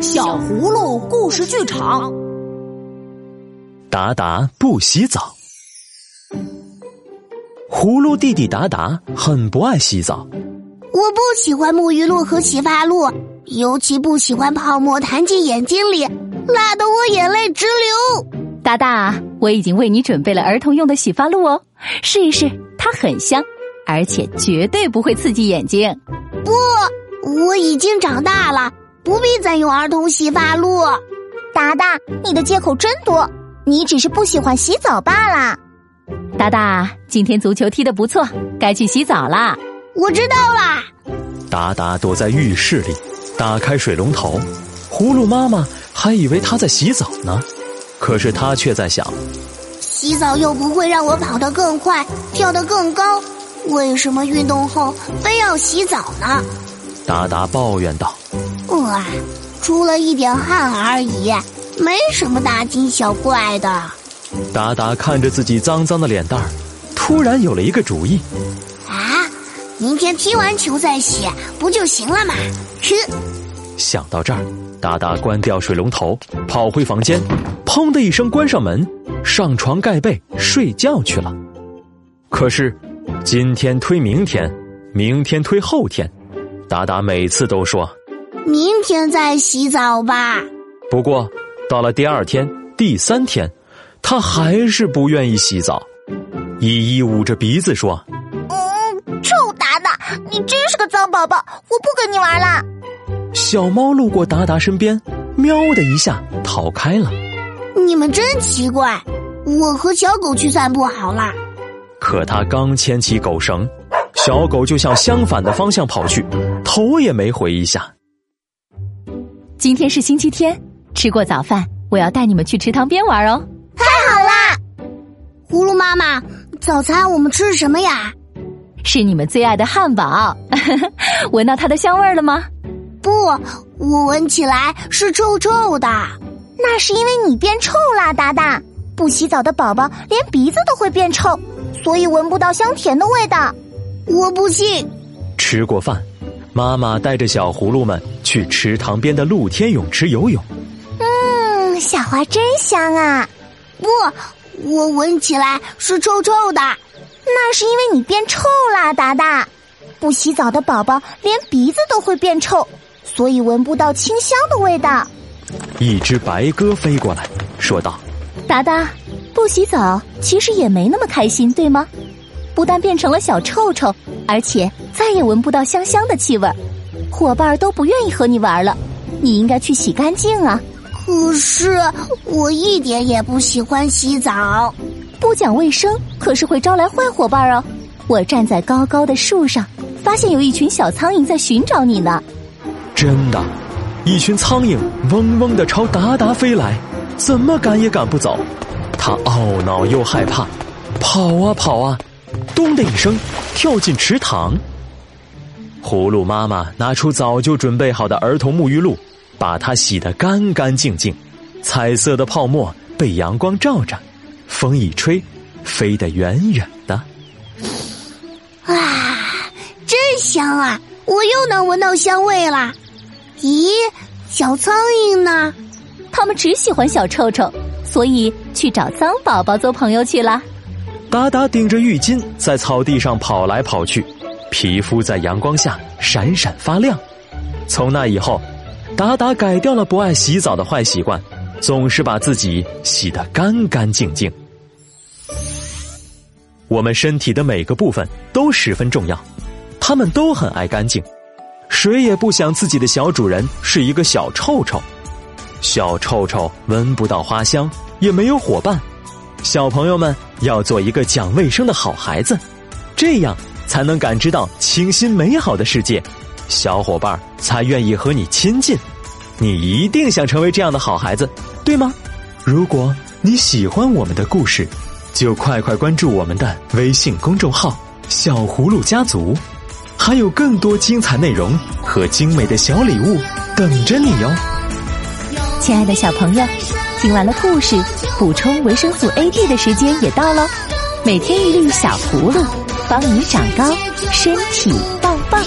小葫芦故事剧场。达达不洗澡。葫芦弟弟达达很不爱洗澡。我不喜欢沐浴露和洗发露，尤其不喜欢泡沫弹进眼睛里，辣得我眼泪直流。达达，我已经为你准备了儿童用的洗发露哦，试一试，它很香，而且绝对不会刺激眼睛。不，我已经长大了，不必再用儿童洗发露。达达，你的借口真多，你只是不喜欢洗澡罢了。达达，今天足球踢得不错，该去洗澡啦。我知道啦。达达躲在浴室里，打开水龙头。葫芦妈妈还以为他在洗澡呢，可是他却在想：洗澡又不会让我跑得更快，跳得更高，为什么运动后非要洗澡呢？达达抱怨道：“哇，出了一点汗而已，没什么大惊小怪的。”达达看着自己脏脏的脸蛋儿，突然有了一个主意。啊明天踢完球再洗不就行了吗？吃！想到这儿，达达关掉水龙头，跑回房间，砰的一声关上门，上床盖被睡觉去了。可是，今天推明天，明天推后天，达达每次都说：“明天再洗澡吧。”不过，到了第二天、第三天，他还是不愿意洗澡。依依捂着鼻子说。嗯，臭达达你真是个脏宝宝，我不跟你玩了。小猫路过达达身边，喵的一下逃开了。你们真奇怪，我和小狗去散步好了。可他刚牵起狗绳，小狗就向相反的方向跑去，头也没回一下。今天是星期天，吃过早饭，我要带你们去池塘边玩哦。太好啦！葫芦妈妈，早餐我们吃什么呀？是你们最爱的汉堡，闻到它的香味了吗？不，我闻起来是臭臭的。那是因为你变臭啦，达达。不洗澡的宝宝连鼻子都会变臭，所以闻不到香甜的味道。我不信。吃过饭，妈妈带着小葫芦们去池塘边的露天泳池游泳。嗯，小花真香啊。不，我闻起来是臭臭的。那是因为你变臭啦，达达。不洗澡的宝宝连鼻子都会变臭，所以闻不到清香的味道。一只白鸽飞过来，说道：“达达，不洗澡其实也没那么开心，对吗？不但变成了小臭臭，而且再也闻不到香香的气味，伙伴都不愿意和你玩了。你应该去洗干净啊。可是我一点也不喜欢洗澡。”不讲卫生，可是会招来坏伙伴哦。我站在高高的树上，发现有一群小苍蝇在寻找你呢。真的，一群苍蝇嗡嗡的朝达达飞来，怎么赶也赶不走。他懊恼又害怕，跑啊跑啊，咚的一声跳进池塘。葫芦妈妈拿出早就准备好的儿童沐浴露，把它洗得干干净净。彩色的泡沫被阳光照着。风一吹，飞得远远的。啊，真香啊！我又能闻到香味了。咦，小苍蝇呢？它们只喜欢小臭臭，所以去找脏宝宝做朋友去了。达达顶着浴巾在草地上跑来跑去，皮肤在阳光下闪闪发亮。从那以后，达达改掉了不爱洗澡的坏习惯。总是把自己洗得干干净净。我们身体的每个部分都十分重要，他们都很爱干净，谁也不想自己的小主人是一个小臭臭。小臭臭闻不到花香，也没有伙伴。小朋友们要做一个讲卫生的好孩子，这样才能感知到清新美好的世界，小伙伴儿才愿意和你亲近。你一定想成为这样的好孩子，对吗？如果你喜欢我们的故事，就快快关注我们的微信公众号“小葫芦家族”，还有更多精彩内容和精美的小礼物等着你哟！亲爱的小朋友，听完了故事，补充维生素 A、D 的时间也到了。每天一粒小葫芦，帮你长高，身体棒棒。